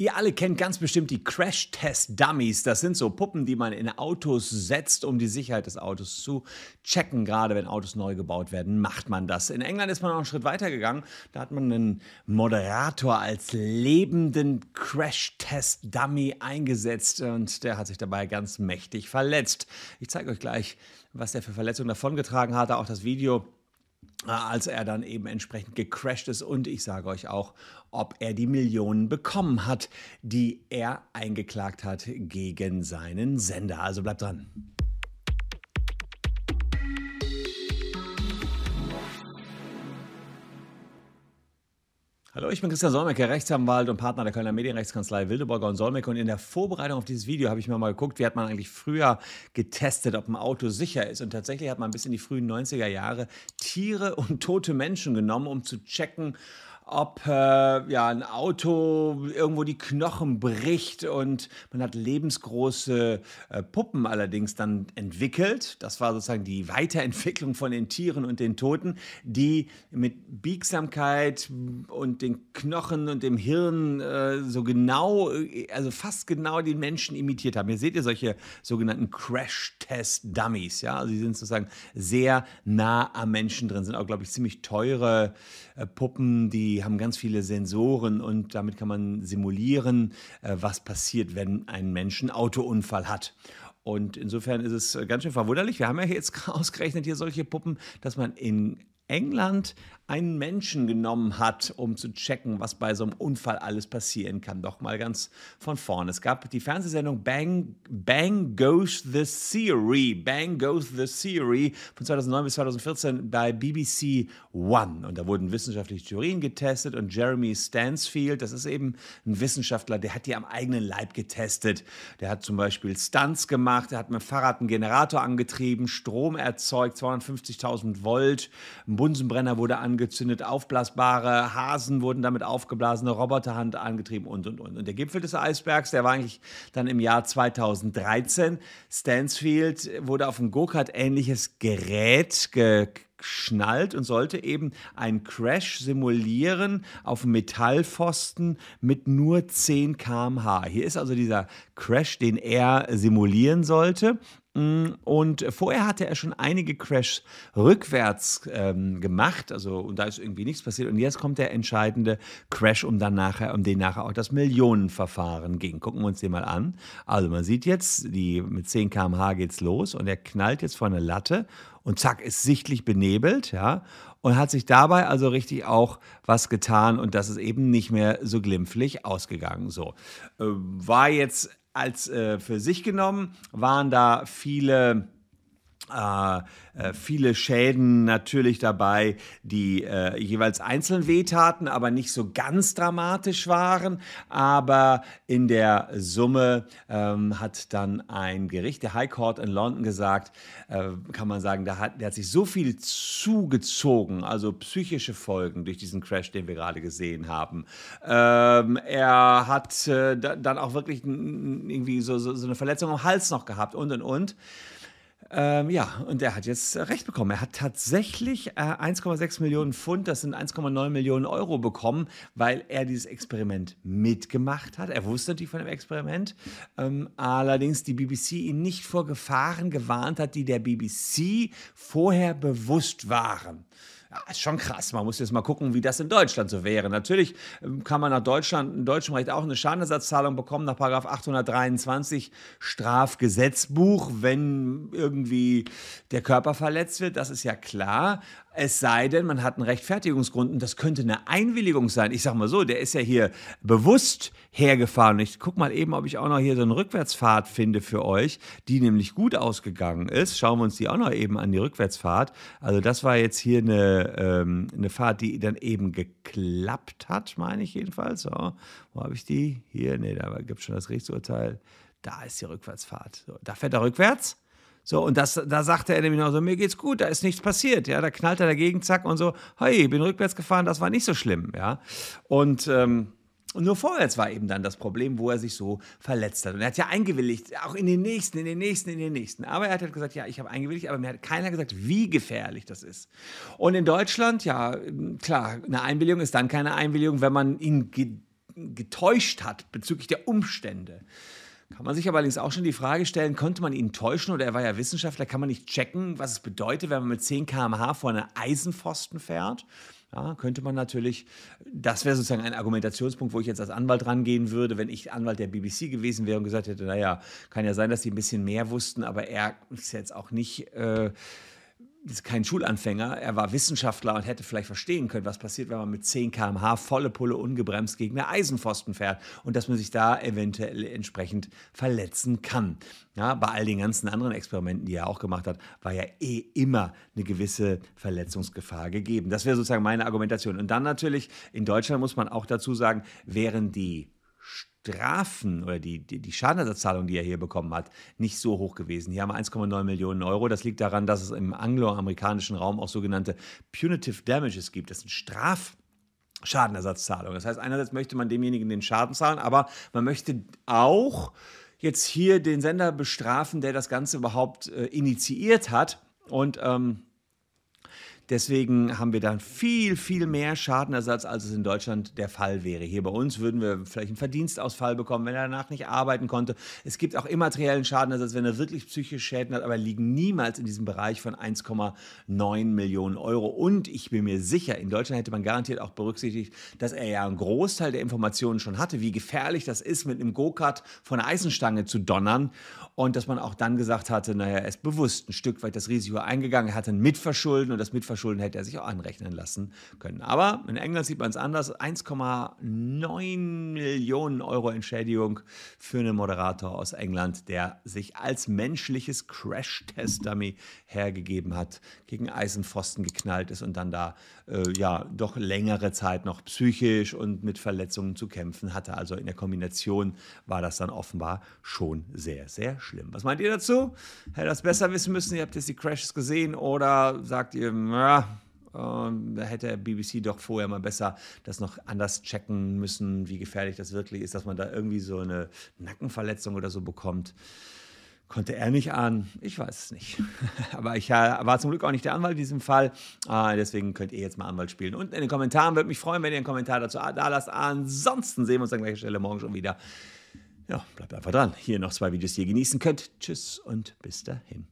Ihr alle kennt ganz bestimmt die Crash-Test-Dummies. Das sind so Puppen, die man in Autos setzt, um die Sicherheit des Autos zu checken. Gerade wenn Autos neu gebaut werden, macht man das. In England ist man noch einen Schritt weiter gegangen. Da hat man einen Moderator als lebenden Crash-Test-Dummy eingesetzt und der hat sich dabei ganz mächtig verletzt. Ich zeige euch gleich, was der für Verletzungen davongetragen hatte. Auch das Video als er dann eben entsprechend gecrashed ist. Und ich sage euch auch, ob er die Millionen bekommen hat, die er eingeklagt hat gegen seinen Sender. Also bleibt dran. Hallo, ich bin Christian Solmecke, Rechtsanwalt und Partner der Kölner Medienrechtskanzlei Wildeborger und Solmecke. Und in der Vorbereitung auf dieses Video habe ich mir mal geguckt, wie hat man eigentlich früher getestet, ob ein Auto sicher ist. Und tatsächlich hat man bis in die frühen 90er Jahre Tiere und tote Menschen genommen, um zu checken, ob äh, ja, ein Auto irgendwo die Knochen bricht und man hat lebensgroße äh, Puppen allerdings dann entwickelt. Das war sozusagen die Weiterentwicklung von den Tieren und den Toten, die mit Biegsamkeit und den Knochen und dem Hirn äh, so genau, also fast genau den Menschen imitiert haben. Hier seht ihr solche sogenannten Crash-Test-Dummies. Ja? Also die sind sozusagen sehr nah am Menschen drin, sind auch, glaube ich, ziemlich teure äh, Puppen, die die haben ganz viele Sensoren und damit kann man simulieren, äh, was passiert, wenn ein Mensch einen Autounfall hat. Und insofern ist es ganz schön verwunderlich. Wir haben ja jetzt ausgerechnet hier solche Puppen, dass man in England einen Menschen genommen hat, um zu checken, was bei so einem Unfall alles passieren kann. Doch mal ganz von vorne. Es gab die Fernsehsendung Bang, Bang Goes the Theory. Bang Goes the Theory von 2009 bis 2014 bei BBC One. Und da wurden wissenschaftliche Theorien getestet und Jeremy Stansfield, das ist eben ein Wissenschaftler, der hat die am eigenen Leib getestet. Der hat zum Beispiel Stunts gemacht, der hat mit dem Fahrrad einen Generator angetrieben, Strom erzeugt, 250.000 Volt, ein Bunsenbrenner wurde angetrieben angezündet, aufblasbare Hasen wurden damit aufgeblasen, eine Roboterhand angetrieben und, und, und. Und der Gipfel des Eisbergs, der war eigentlich dann im Jahr 2013. Stansfield wurde auf ein Go-Kart-ähnliches Gerät geschnallt und sollte eben einen Crash simulieren auf Metallpfosten mit nur 10 km/h. Hier ist also dieser Crash, den er simulieren sollte. Mm, und vorher hatte er schon einige Crashs rückwärts ähm, gemacht, also und da ist irgendwie nichts passiert. Und jetzt kommt der entscheidende Crash, um dann nachher, um den nachher auch das Millionenverfahren ging. Gucken wir uns den mal an. Also man sieht jetzt, die mit 10 km/h geht's los und er knallt jetzt vor eine Latte und zack, ist sichtlich benebelt, ja, und hat sich dabei also richtig auch was getan und das ist eben nicht mehr so glimpflich ausgegangen. So äh, war jetzt als äh, für sich genommen, waren da viele äh, äh, viele Schäden natürlich dabei, die äh, jeweils einzeln wehtaten, aber nicht so ganz dramatisch waren. Aber in der Summe ähm, hat dann ein Gericht, der High Court in London, gesagt, äh, kann man sagen, da hat, der hat sich so viel zugezogen, also psychische Folgen durch diesen Crash, den wir gerade gesehen haben. Ähm, er hat äh, dann auch wirklich irgendwie so, so, so eine Verletzung am Hals noch gehabt und und und. Ähm, ja, und er hat jetzt recht bekommen. Er hat tatsächlich äh, 1,6 Millionen Pfund, das sind 1,9 Millionen Euro bekommen, weil er dieses Experiment mitgemacht hat. Er wusste natürlich von dem Experiment, ähm, allerdings die BBC ihn nicht vor Gefahren gewarnt hat, die der BBC vorher bewusst waren. Ja, ist schon krass. Man muss jetzt mal gucken, wie das in Deutschland so wäre. Natürlich ähm, kann man nach Deutschland, in deutschem Recht auch eine Schadenersatzzahlung bekommen nach 823 Strafgesetzbuch, wenn irgendwie der Körper verletzt wird. Das ist ja klar. Es sei denn, man hat einen Rechtfertigungsgrund und das könnte eine Einwilligung sein. Ich sag mal so, der ist ja hier bewusst hergefahren. Ich guck mal eben, ob ich auch noch hier so einen Rückwärtsfahrt finde für euch, die nämlich gut ausgegangen ist. Schauen wir uns die auch noch eben an, die Rückwärtsfahrt. Also das war jetzt hier eine, ähm, eine Fahrt, die dann eben geklappt hat, meine ich jedenfalls. So, wo habe ich die? Hier, nee, da gibt es schon das Gerichtsurteil. Da ist die Rückwärtsfahrt. So, da fährt er rückwärts. So, und das, da sagte er nämlich noch so, mir geht's gut, da ist nichts passiert. Ja, da knallt er dagegen, zack, und so, hey, bin rückwärts gefahren, das war nicht so schlimm, ja. Und, ähm, nur vorwärts war eben dann das Problem, wo er sich so verletzt hat. Und er hat ja eingewilligt, auch in den nächsten, in den nächsten, in den nächsten. Aber er hat halt gesagt, ja, ich habe eingewilligt, aber mir hat keiner gesagt, wie gefährlich das ist. Und in Deutschland, ja, klar, eine Einwilligung ist dann keine Einwilligung, wenn man ihn getäuscht hat bezüglich der Umstände. Kann man sich aber allerdings auch schon die Frage stellen, konnte man ihn täuschen oder er war ja Wissenschaftler, kann man nicht checken, was es bedeutet, wenn man mit 10 km/h vor einer Eisenpfosten fährt? Ja, könnte man natürlich, das wäre sozusagen ein Argumentationspunkt, wo ich jetzt als Anwalt rangehen würde, wenn ich Anwalt der BBC gewesen wäre und gesagt hätte, naja, kann ja sein, dass sie ein bisschen mehr wussten, aber er ist jetzt auch nicht... Äh, kein Schulanfänger, er war Wissenschaftler und hätte vielleicht verstehen können, was passiert, wenn man mit 10 km/h volle Pulle ungebremst gegen eine Eisenpfosten fährt und dass man sich da eventuell entsprechend verletzen kann. Ja, bei all den ganzen anderen Experimenten, die er auch gemacht hat, war ja eh immer eine gewisse Verletzungsgefahr gegeben. Das wäre sozusagen meine Argumentation. Und dann natürlich, in Deutschland muss man auch dazu sagen, wären die Strafen oder die, die, die Schadenersatzzahlung, die er hier bekommen hat, nicht so hoch gewesen. Hier haben wir 1,9 Millionen Euro. Das liegt daran, dass es im angloamerikanischen Raum auch sogenannte Punitive Damages gibt. Das sind Straf. Schadenersatzzahlungen. Das heißt, einerseits möchte man demjenigen den Schaden zahlen, aber man möchte auch jetzt hier den Sender bestrafen, der das Ganze überhaupt äh, initiiert hat. Und ähm, Deswegen haben wir dann viel, viel mehr Schadenersatz, als es in Deutschland der Fall wäre. Hier bei uns würden wir vielleicht einen Verdienstausfall bekommen, wenn er danach nicht arbeiten konnte. Es gibt auch immateriellen Schadenersatz, wenn er wirklich psychische Schäden hat, aber liegen niemals in diesem Bereich von 1,9 Millionen Euro. Und ich bin mir sicher, in Deutschland hätte man garantiert auch berücksichtigt, dass er ja einen Großteil der Informationen schon hatte, wie gefährlich das ist, mit einem Go-Kart von einer Eisenstange zu donnern. Und dass man auch dann gesagt hatte, naja, er ist bewusst ein Stück weit das Risiko eingegangen, er hatte ein Mitverschulden und das Mitverschulden hätte er sich auch anrechnen lassen können. Aber in England sieht man es anders. 1,9 Millionen Euro Entschädigung für einen Moderator aus England, der sich als menschliches Crash-Test-Dummy hergegeben hat, gegen Eisenpfosten geknallt ist und dann da äh, ja doch längere Zeit noch psychisch und mit Verletzungen zu kämpfen hatte. Also in der Kombination war das dann offenbar schon sehr, sehr schlimm. Was meint ihr dazu? Hätte das besser wissen müssen? Ihr habt jetzt die Crashes gesehen oder sagt ihr, ja, ähm, da hätte BBC doch vorher mal besser das noch anders checken müssen, wie gefährlich das wirklich ist, dass man da irgendwie so eine Nackenverletzung oder so bekommt. Konnte er nicht ahnen? Ich weiß es nicht. Aber ich äh, war zum Glück auch nicht der Anwalt in diesem Fall. Äh, deswegen könnt ihr jetzt mal Anwalt spielen. Unten in den Kommentaren würde mich freuen, wenn ihr einen Kommentar dazu da lasst. Ansonsten sehen wir uns an gleicher Stelle morgen schon wieder. Ja, bleibt einfach dran. Hier noch zwei Videos, die ihr genießen könnt. Tschüss und bis dahin.